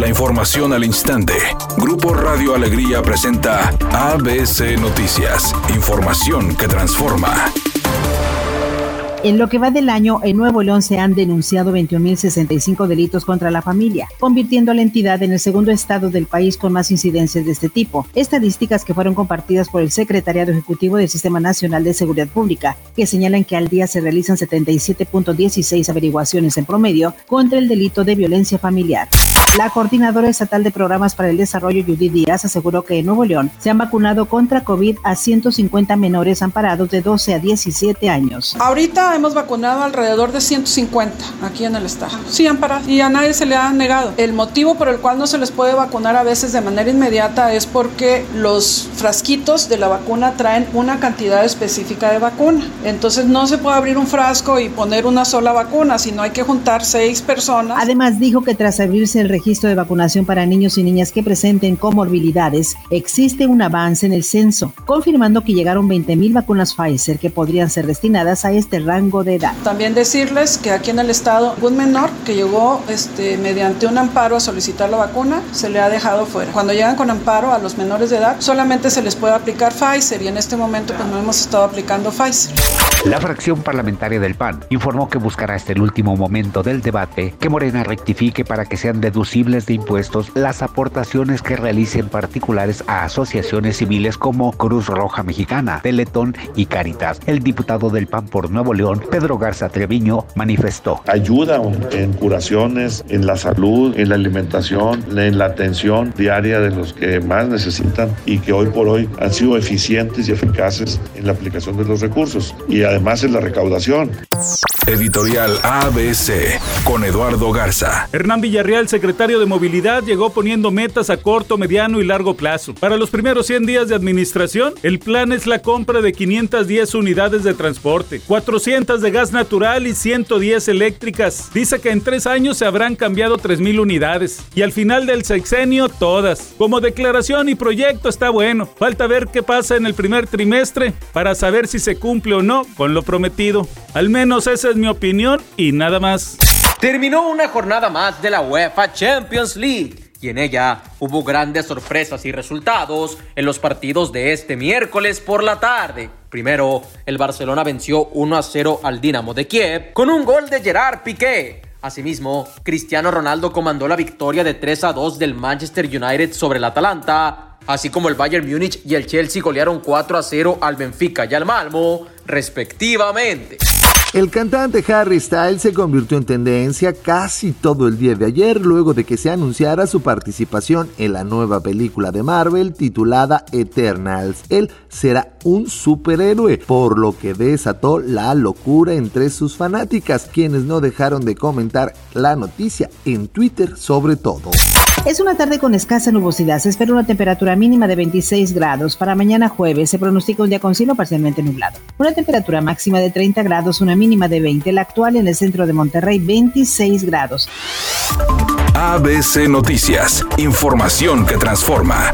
La información al instante. Grupo Radio Alegría presenta ABC Noticias. Información que transforma. En lo que va del año, en Nuevo León se han denunciado 21.065 delitos contra la familia, convirtiendo a la entidad en el segundo estado del país con más incidencias de este tipo. Estadísticas que fueron compartidas por el Secretariado Ejecutivo del Sistema Nacional de Seguridad Pública, que señalan que al día se realizan 77.16 averiguaciones en promedio contra el delito de violencia familiar. La coordinadora estatal de programas para el desarrollo, Judith Díaz, aseguró que en Nuevo León se han vacunado contra COVID a 150 menores amparados de 12 a 17 años. Ahorita hemos vacunado alrededor de 150 aquí en el estado. Sí, amparados. Y a nadie se le ha negado. El motivo por el cual no se les puede vacunar a veces de manera inmediata es porque los frasquitos de la vacuna traen una cantidad específica de vacuna. Entonces no se puede abrir un frasco y poner una sola vacuna, sino hay que juntar seis personas. Además dijo que tras abrirse el registro de vacunación para niños y niñas que presenten comorbilidades, existe un avance en el censo, confirmando que llegaron 20.000 vacunas Pfizer que podrían ser destinadas a este rango de edad. También decirles que aquí en el estado, un menor que llegó este, mediante un amparo a solicitar la vacuna, se le ha dejado fuera. Cuando llegan con amparo a los menores de edad, solamente se les puede aplicar Pfizer y en este momento pues no hemos estado aplicando Pfizer. La fracción parlamentaria del PAN informó que buscará hasta el último momento del debate que Morena rectifique para que sean deducidos de impuestos las aportaciones que realicen particulares a asociaciones civiles como Cruz Roja Mexicana, Teletón y Caritas. El diputado del PAN por Nuevo León, Pedro Garza Treviño, manifestó. Ayuda en curaciones, en la salud, en la alimentación, en la atención diaria de los que más necesitan y que hoy por hoy han sido eficientes y eficaces en la aplicación de los recursos y además en la recaudación. Editorial ABC con Eduardo Garza. Hernán Villarreal, secretario de Movilidad, llegó poniendo metas a corto, mediano y largo plazo. Para los primeros 100 días de administración, el plan es la compra de 510 unidades de transporte, 400 de gas natural y 110 eléctricas. Dice que en tres años se habrán cambiado 3.000 unidades y al final del sexenio todas. Como declaración y proyecto está bueno. Falta ver qué pasa en el primer trimestre para saber si se cumple o no con lo prometido. Al menos esa es mi opinión y nada más. Terminó una jornada más de la UEFA Champions League y en ella hubo grandes sorpresas y resultados en los partidos de este miércoles por la tarde. Primero, el Barcelona venció 1 a 0 al Dinamo de Kiev con un gol de Gerard Piqué. Asimismo, Cristiano Ronaldo comandó la victoria de 3 a 2 del Manchester United sobre el Atalanta, así como el Bayern Múnich y el Chelsea golearon 4 a 0 al Benfica y al Malmo, respectivamente. El cantante Harry Styles se convirtió en tendencia casi todo el día de ayer luego de que se anunciara su participación en la nueva película de Marvel titulada Eternals. Él será un superhéroe, por lo que desató la locura entre sus fanáticas, quienes no dejaron de comentar la noticia en Twitter sobre todo. Es una tarde con escasa nubosidad. Se espera una temperatura mínima de 26 grados. Para mañana jueves se pronostica un día con cielo parcialmente nublado. Una temperatura máxima de 30 grados, una mínima de 20. La actual en el centro de Monterrey, 26 grados. ABC Noticias. Información que transforma.